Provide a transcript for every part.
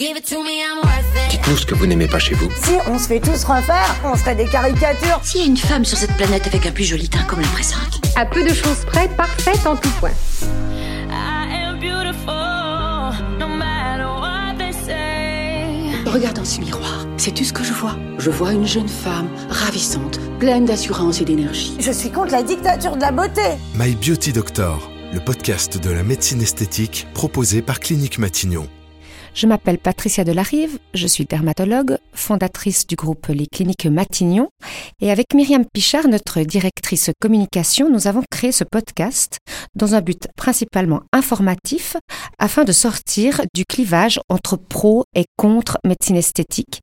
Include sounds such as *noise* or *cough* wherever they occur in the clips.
Dites-nous ce que vous n'aimez pas chez vous. Si on se fait tous refaire, on serait des caricatures. S'il y a une femme sur cette planète avec un plus joli teint comme la présente. À peu de choses près, parfaite en tout point. Regarde dans ce miroir. Sais-tu ce que je vois Je vois une jeune femme ravissante, pleine d'assurance et d'énergie. Je suis contre la dictature de la beauté. My Beauty Doctor, le podcast de la médecine esthétique proposé par Clinique Matignon. Je m'appelle Patricia Delarive, je suis dermatologue, fondatrice du groupe Les Cliniques Matignon, et avec Myriam Pichard, notre directrice communication, nous avons créé ce podcast dans un but principalement informatif afin de sortir du clivage entre pro et contre médecine esthétique.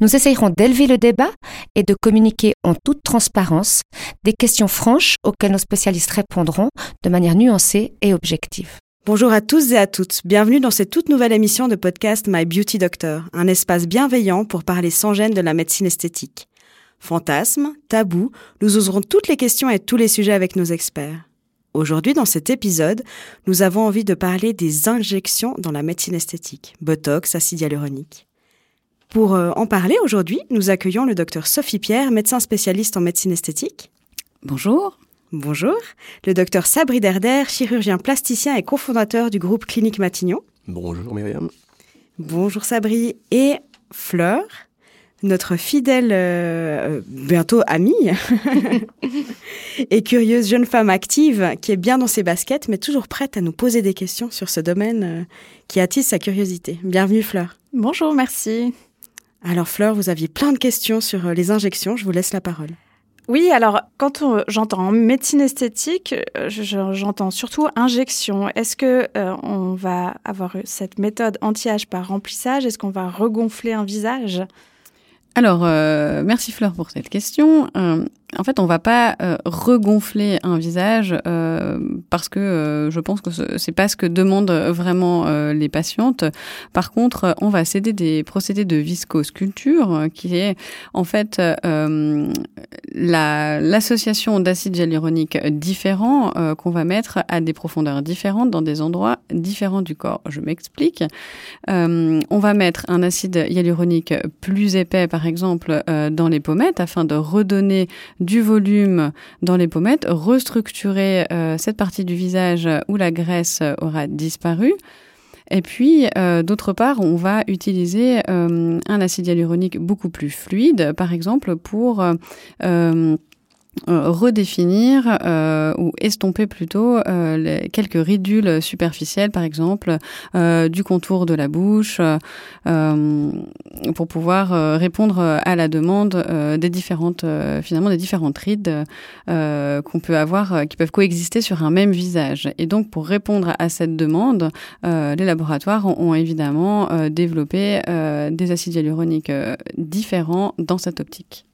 Nous essayerons d'élever le débat et de communiquer en toute transparence des questions franches auxquelles nos spécialistes répondront de manière nuancée et objective. Bonjour à tous et à toutes, bienvenue dans cette toute nouvelle émission de podcast My Beauty Doctor, un espace bienveillant pour parler sans gêne de la médecine esthétique. Fantasmes, tabous, nous oserons toutes les questions et tous les sujets avec nos experts. Aujourd'hui, dans cet épisode, nous avons envie de parler des injections dans la médecine esthétique, Botox, acide hyaluronique. Pour euh, en parler aujourd'hui, nous accueillons le docteur Sophie Pierre, médecin spécialiste en médecine esthétique. Bonjour. Bonjour. Le docteur Sabri Derder, chirurgien plasticien et cofondateur du groupe Clinique Matignon. Bonjour Myriam. Bonjour Sabri. Et Fleur, notre fidèle, euh, bientôt amie, *laughs* et curieuse jeune femme active qui est bien dans ses baskets, mais toujours prête à nous poser des questions sur ce domaine euh, qui attise sa curiosité. Bienvenue Fleur. Bonjour, merci. Alors Fleur, vous aviez plein de questions sur euh, les injections, je vous laisse la parole. Oui, alors quand j'entends médecine esthétique, j'entends surtout injection. Est-ce que euh, on va avoir cette méthode anti-âge par remplissage? Est-ce qu'on va regonfler un visage? Alors, euh, merci Fleur pour cette question. Euh, en fait, on va pas euh, regonfler un visage euh, parce que euh, je pense que c'est pas ce que demandent vraiment les patientes. Par contre, on va céder des procédés de viscosculpture, qui est en fait l'association d'acides hyaluroniques différents qu'on va mettre à des profondeurs différentes dans des endroits différents du corps. Je m'explique. on va mettre un acide hyaluronique plus épais, par exemple, dans les pommettes afin de redonner du volume dans les pommettes, restructurer euh, cette partie du visage où la graisse aura disparu. Et puis, euh, d'autre part, on va utiliser euh, un acide hyaluronique beaucoup plus fluide, par exemple, pour euh, redéfinir euh, ou estomper plutôt euh, quelques ridules superficielles, par exemple, du contour de la bouche, pour pouvoir répondre à la demande des différentes, finalement, des différentes rides qu'on peut avoir, qui peuvent coexister sur un même visage. Et donc, pour répondre à cette demande, les laboratoires ont, ont évidemment développé des acides hyaluroniques différents dans cette optique.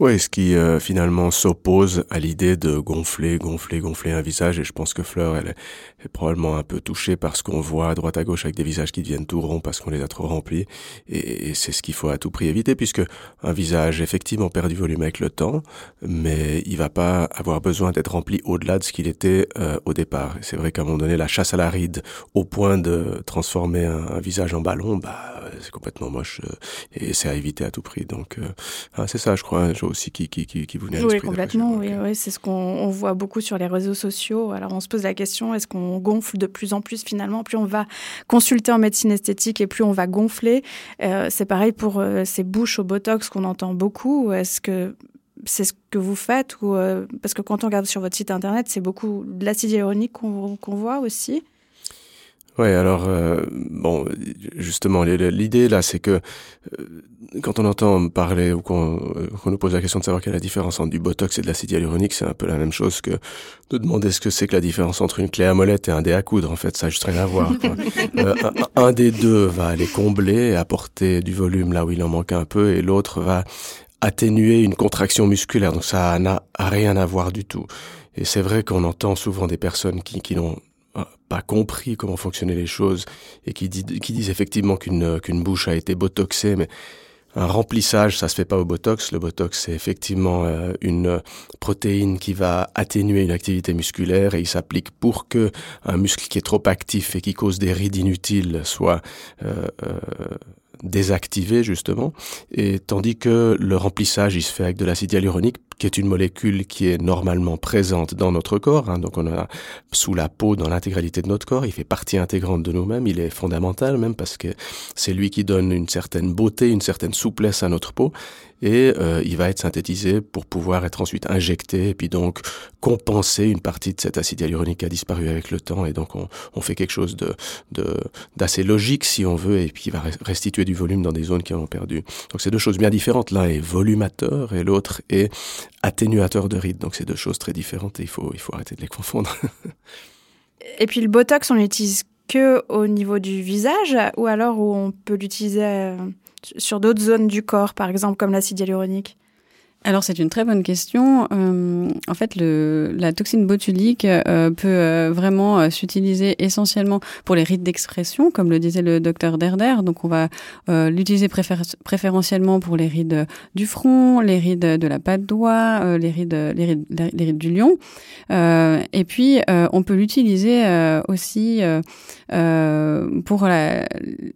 Oui, ce qui euh, finalement s'oppose à l'idée de gonfler, gonfler, gonfler un visage. Et je pense que Fleur, elle est, probablement un peu touchée par ce qu'on voit à droite à gauche avec des visages qui deviennent tout ronds parce qu'on les a trop remplis. Et, c'est ce qu'il faut à tout prix éviter puisque un visage effectivement perd du volume avec le temps, mais il va pas avoir besoin d'être rempli au-delà de ce qu'il était euh, au départ. C'est vrai qu'à un moment donné, la chasse à la ride au point de transformer un, visage en ballon, bah c'est complètement moche euh, et c'est à éviter à tout prix. Donc ah, c'est ça, je crois aussi qui, qui, qui, vous venait à Oui, complètement. Oui, oui, c'est ce qu'on voit beaucoup sur les réseaux sociaux. Alors, on se pose la question est-ce qu'on gonfle de plus en plus finalement? Plus on va consulter en médecine esthétique et plus on va gonfler. Euh, c'est pareil pour euh, ces bouches au botox qu'on entend beaucoup. Est-ce que c'est ce que vous faites ou euh, parce que quand on regarde sur votre site internet, c'est beaucoup de l'acide hyaluronique qu'on voit aussi. Oui, alors euh, bon, justement, l'idée là, c'est que euh, quand on entend parler ou euh, qu'on nous pose la question de savoir quelle est la différence entre du botox et de l'acide hyaluronique, c'est un peu la même chose que de demander ce que c'est que la différence entre une clé à molette et un dé à coudre. En fait, ça a juste rien à voir. *laughs* un, un, des deux va aller combler apporter du volume là où il en manque un peu, et l'autre va atténuer une contraction musculaire. Donc ça n'a rien à voir du tout. Et c'est vrai qu'on entend souvent des personnes qui, qui n'ont pas compris comment fonctionnaient les choses et qui, dit, qui disent effectivement qu'une qu'une bouche a été botoxée, mais un remplissage, ça se fait pas au Botox. Le Botox, c'est effectivement euh, une protéine qui va atténuer une activité musculaire et il s'applique pour que un muscle qui est trop actif et qui cause des rides inutiles soit euh, euh, désactivé justement, et tandis que le remplissage il se fait avec de l'acide hyaluronique qui est une molécule qui est normalement présente dans notre corps, hein, donc on a sous la peau dans l'intégralité de notre corps, il fait partie intégrante de nous-mêmes, il est fondamental même parce que c'est lui qui donne une certaine beauté, une certaine souplesse à notre peau, et euh, il va être synthétisé pour pouvoir être ensuite injecté et puis donc compenser une partie de cet acide hyaluronique qui a disparu avec le temps. Et donc on, on fait quelque chose de d'assez logique si on veut et puis qui va restituer volume dans des zones qui ont perdu. Donc c'est deux choses bien différentes. L'un est volumateur et l'autre est atténuateur de rides. Donc c'est deux choses très différentes et il faut, il faut arrêter de les *laughs* confondre. et puis le Botox, on l'utilise que au niveau du visage ou alors où on peut l'utiliser euh, sur d'autres zones du corps, par exemple comme l'acide hyaluronique? Alors c'est une très bonne question. Euh, en fait, le, la toxine botulique euh, peut euh, vraiment euh, s'utiliser essentiellement pour les rides d'expression, comme le disait le docteur Derder. Donc on va euh, l'utiliser préférentiellement pour les rides du front, les rides de la patte doigt, les rides, les rides, les rides du lion. et puis on peut l'utiliser aussi pour la,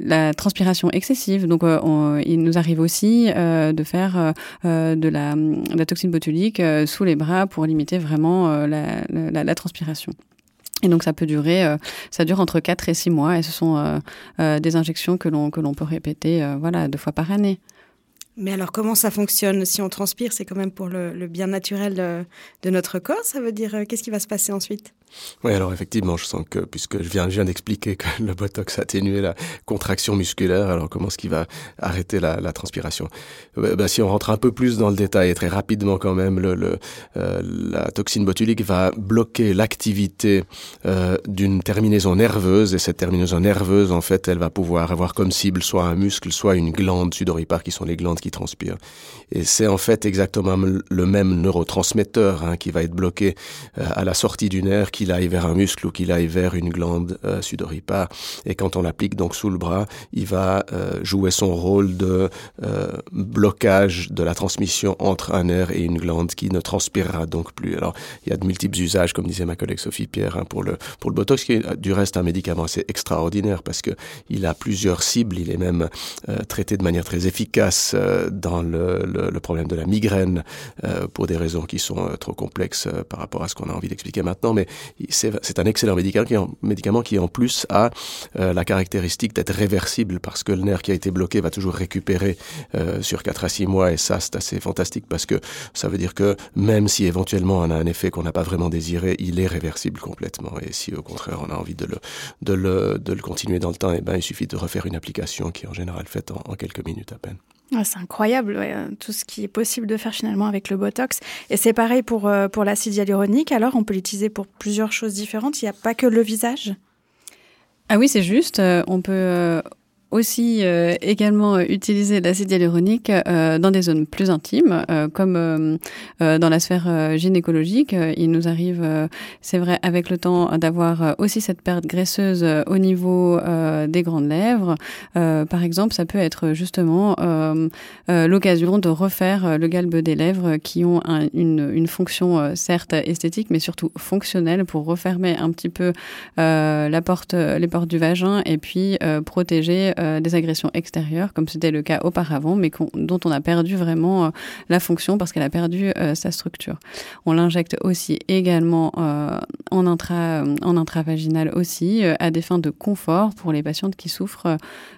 la, transpiration excessive. Donc on, il nous arrive aussi de faire de la euh, toxine botulique euh, sous les bras pour limiter vraiment euh, la, transpiration. Et donc ça peut durer, ça dure entre 4 et 6 mois et ce sont des injections que l'on peut répéter voilà deux fois par année. Mais alors comment ça fonctionne? Si on transpire, c'est quand même pour le, bien naturel de, notre corps. Ça veut dire qu'est-ce qui va se passer ensuite? Oui, alors effectivement, je sens que, puisque je viens, je viens d'expliquer que *laughs* le Botox atténue la contraction musculaire, alors comment est-ce qu'il va arrêter la, la transpiration? Bah, Si on rentre un peu plus dans le détail, très rapidement quand même, le, le euh, la toxine botulique va bloquer l'activité euh, d'une terminaison nerveuse, et cette terminaison nerveuse, en fait, elle va pouvoir avoir comme cible soit un muscle, soit une glande sudoripare, qui sont les glandes qui transpirent. Et c'est en fait exactement le même neurotransmetteur hein, qui va être bloqué euh, à la sortie du nerf, qu'il aille vers un muscle ou qu'il aille vers une glande euh, sudoripare. Et quand on l'applique donc sous le bras, il va euh, jouer son rôle de blocage de la transmission entre un nerf et une glande qui ne transpirera donc plus. Alors il y a de multiples usages, comme disait ma collègue Sophie Pierre, hein, pour le pour le botox, qui est du reste un médicament assez extraordinaire parce que il a plusieurs cibles. Il est même traité de manière très efficace dans le le, problème de la migraine euh, pour des raisons qui sont euh, trop complexes euh, par rapport à ce qu'on a envie d'expliquer maintenant. Mais c'est un excellent médicament qui, en, plus a la caractéristique d'être réversible parce que le nerf qui a été bloqué va toujours récupérer sur 4 à 6 mois et ça c'est assez fantastique parce que ça veut dire que même si éventuellement on a un effet qu'on n'a pas vraiment désiré, il est réversible complètement. Et si au contraire on a envie de le, de le, de le continuer dans le temps, et eh ben, il suffit de refaire une application qui est en général faite en quelques minutes à peine. Ah, c'est incroyable euh, tout ce qui est possible de faire finalement avec le Botox. Et c'est pareil pour, euh, pour l'acide hyaluronique. Alors, on peut l'utiliser pour plusieurs choses différentes. Il n'y a pas que le visage? Ah oui, c'est juste. Euh, on peut aussi euh, également euh, utiliser l'acide hyaluronique euh, dans des zones plus intimes, comme dans la sphère gynécologique. il nous arrive, c'est vrai, avec le temps, d'avoir aussi cette perte graisseuse au niveau des grandes lèvres. par exemple, ça peut être justement l'occasion de refaire le galbe des lèvres qui ont une, une, fonction certes esthétique, mais surtout fonctionnelle pour refermer un petit peu la porte, les portes du vagin et puis protéger euh, des agressions extérieures, comme c'était le cas auparavant, mais dont on a perdu vraiment euh, la fonction parce qu'elle a perdu euh, sa structure. On l'injecte aussi également en, intra, en intravaginal aussi, à des fins de confort pour les patientes qui souffrent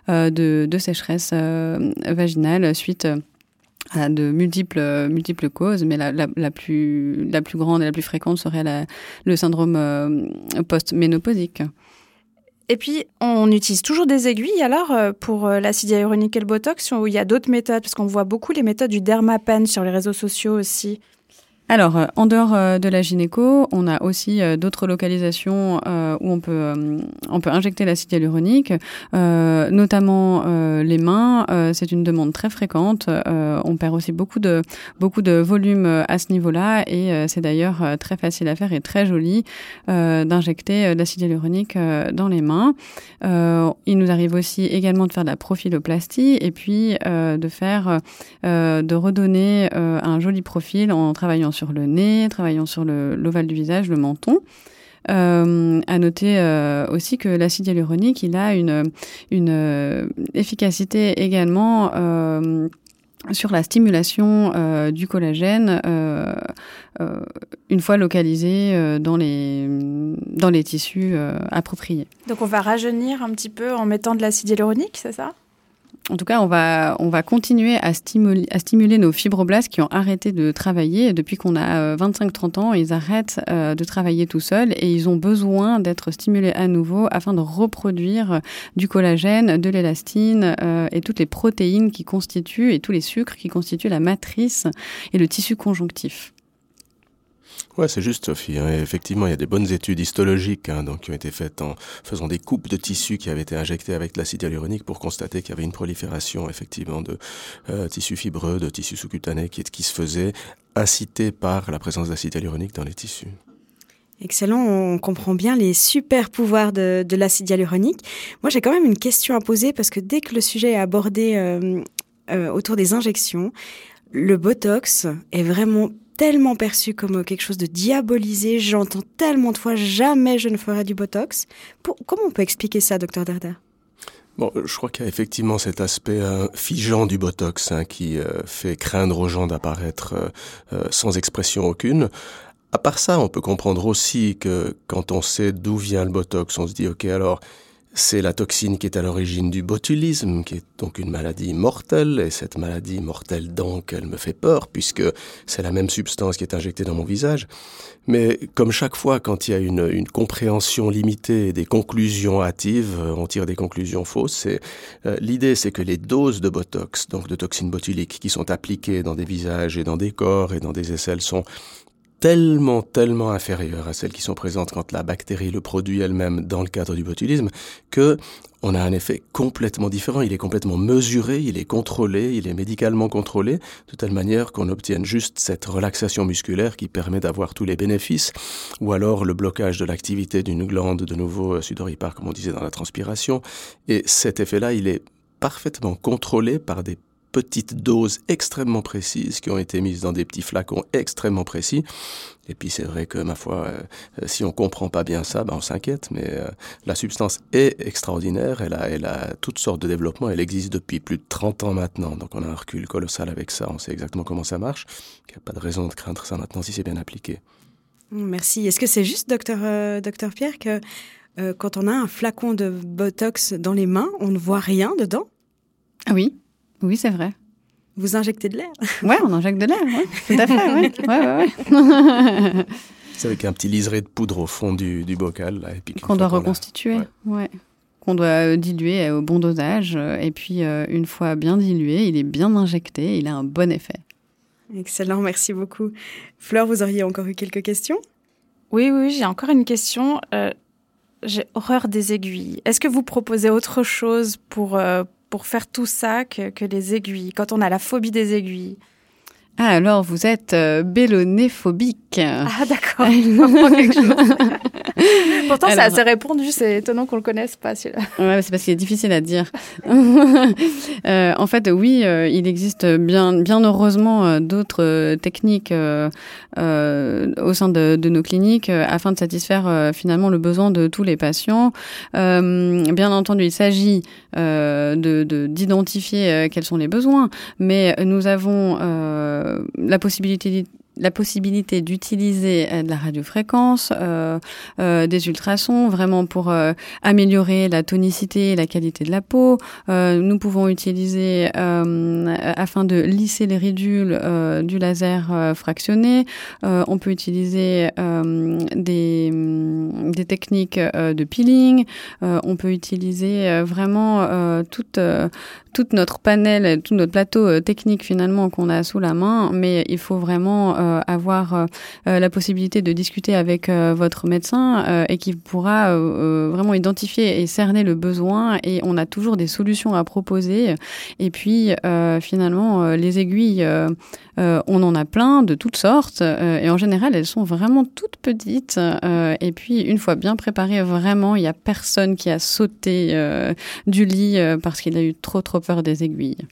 de, sécheresse vaginale suite à de multiples, causes, mais la, plus, grande et la plus fréquente serait le syndrome post-ménopausique. Et puis, on utilise toujours des aiguilles alors euh, pour euh, l'acide hyaluronique et le botox ou il y a d'autres méthodes Parce qu'on voit beaucoup les méthodes du dermapen sur les réseaux sociaux aussi. Alors, euh, en dehors euh, de la gynéco, on a aussi euh, d'autres localisations où on peut, on peut injecter l'acide hyaluronique, notamment les mains. c'est une demande très fréquente. on perd aussi beaucoup de, beaucoup de volume à ce niveau-là et c'est d'ailleurs très facile à faire et très joli d'injecter l'acide hyaluronique dans les mains. il nous arrive aussi également de faire de la profiloplastie et puis de faire, de redonner un joli profil en travaillant sur le nez, travaillant sur l'ovale du visage, le menton. Euh, à noter euh, aussi que l'acide hyaluronique, il a une, une euh, efficacité également euh, sur la stimulation du collagène une fois localisé dans, les, dans les tissus appropriés. Donc on va rajeunir un petit peu en mettant de l'acide hyaluronique, c'est ça? En tout cas, on va, on va continuer à stimuler, nos fibroblastes qui ont arrêté de travailler. Depuis qu'on a 25-30 euh, ans, ils arrêtent euh, de travailler tout seuls et ils ont besoin d'être stimulés à nouveau afin de reproduire du collagène, de l'élastine euh, et toutes les protéines qui constituent et tous les sucres qui constituent la matrice et le tissu conjonctif. Ouais, c'est juste, Sophie. Hein. Effectivement, il y a des bonnes études histologiques hein, donc, qui ont été faites en faisant des coupes de tissus qui avaient été injectés avec l'acide hyaluronique pour constater qu'il y avait une prolifération, effectivement, de euh, tissus fibreux, de tissus sous-cutanés qui, se faisait incité par la présence d'acide hyaluronique dans les tissus. Excellent, on comprend bien les super pouvoirs de, de l'acide hyaluronique. Moi, j'ai quand même une question à poser parce que dès que le sujet est abordé euh, euh, autour des injections, le Botox est vraiment tellement perçu comme quelque chose de diabolisé. J'entends tellement de fois jamais je ne ferai du Botox. comment on peut expliquer ça, docteur Darder Bon, je crois qu'il y a effectivement cet aspect euh, figeant du Botox hein, qui euh, fait craindre aux gens d'apparaître euh, sans expression aucune. À part ça, on peut comprendre aussi que quand on sait d'où vient le Botox, on se dit, ok, alors c'est la toxine qui est à l'origine du botulisme, qui est donc une maladie mortelle, et cette maladie mortelle donc, elle me fait peur, puisque c'est la même substance qui est injectée dans mon visage. Mais comme chaque fois, quand il y a une, une compréhension limitée des conclusions hâtives, euh, on tire des conclusions fausses. Euh, l'idée, c'est que les doses de botox, donc de toxines botuliques, qui sont appliquées dans des visages et dans des corps et dans des aisselles, sont tellement, tellement inférieures à celles qui sont présentes quand la bactérie le produit elle-même dans le cadre du botulisme, que on a un effet complètement différent. Il est complètement mesuré, il est contrôlé, il est médicalement contrôlé, de telle manière qu'on obtienne juste cette relaxation musculaire qui permet d'avoir tous les bénéfices, ou alors le blocage de l'activité d'une glande, de nouveau euh, sudoripare, comme on disait dans la transpiration. Et cet effet-là, il est parfaitement contrôlé par des petites doses extrêmement précises qui ont été mises dans des petits flacons extrêmement précis. Et puis c'est vrai que ma foi, euh, si on comprend pas bien ça, ben on s'inquiète. Mais euh, la substance est extraordinaire. Elle a, elle a toutes sortes de développements. Elle existe depuis plus de 30 ans maintenant. Donc on a un recul colossal avec ça. On sait exactement comment ça marche. Il n'y a pas de raison de craindre ça maintenant si c'est bien appliqué. Merci. Est-ce que c'est juste, docteur, euh, docteur Pierre, que quand on a un flacon de Botox dans les mains, on ne voit rien dedans? Ah oui, oui, c'est vrai. Vous injectez de l'air *laughs* Ouais, on injecte de l'air, ouais. tout à fait. Ouais. *laughs* Ouais, ouais, c'est avec un petit liseré de poudre au fond du, du bocal. Là, qu'on doit reconstituer, ouais. Qu'on doit euh, diluer au bon dosage. Euh, et puis, euh, une fois bien dilué, il est bien injecté, il a un bon effet. Excellent, merci beaucoup. Fleur, vous auriez encore eu quelques questions? Oui, oui, j'ai encore une question. j'ai horreur des aiguilles. Est-ce que vous proposez autre chose pour, pour faire tout ça que, que les aiguilles, quand on a la phobie des aiguilles ah, alors vous êtes euh, bélonéphobique. Ah, d'accord. *laughs* Pourtant, ça s'est répondu, c'est étonnant qu'on le connaisse pas, celui-là. Ouais, c'est parce qu'il est difficile à dire. *laughs* euh, en fait, oui, euh, il existe bien, bien heureusement euh, d'autres euh, techniques au sein de, de, nos cliniques afin de satisfaire finalement le besoin de tous les patients. bien entendu, il s'agit de d'identifier quels sont les besoins, mais nous avons euh, la possibilité la possibilité d'utiliser euh, de la radiofréquence, euh, euh, des ultrasons, vraiment pour euh, améliorer la tonicité et la qualité de la peau. Euh, nous pouvons utiliser, afin de lisser les ridules, du laser fractionné. on peut utiliser des, des techniques de peeling. on peut utiliser vraiment toute toute notre panel, tout notre plateau technique finalement qu'on a sous la main, mais il faut vraiment avoir la possibilité de discuter avec votre médecin et qui pourra vraiment identifier et cerner le besoin et on a toujours des solutions à proposer. Et puis finalement, les aiguilles, on en a plein de toutes sortes et en général, elles sont vraiment toutes petites. et puis une fois bien préparées, vraiment, il n'y a personne qui a sauté du lit parce qu'il a eu trop trop peur des aiguilles.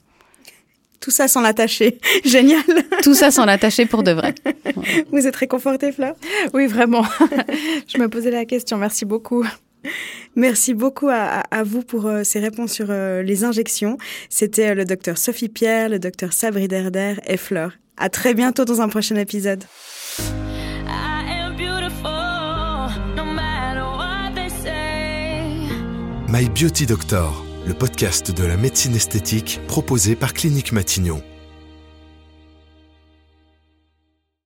Tout ça sans l'attacher. *laughs* Génial. Tout ça sans l'attacher pour de vrai. *laughs* Vous êtes réconfortée, Fleur? Oui, vraiment. *laughs* Je me posais la question. Merci beaucoup. Merci beaucoup à, vous pour euh, ces réponses sur euh, les injections. C'était euh, le docteur Sophie Pierre, le docteur Sabri Derder et Fleur. À très bientôt dans un prochain épisode. My Beauty Doctor le podcast de la médecine esthétique proposé par Clinique Matignon.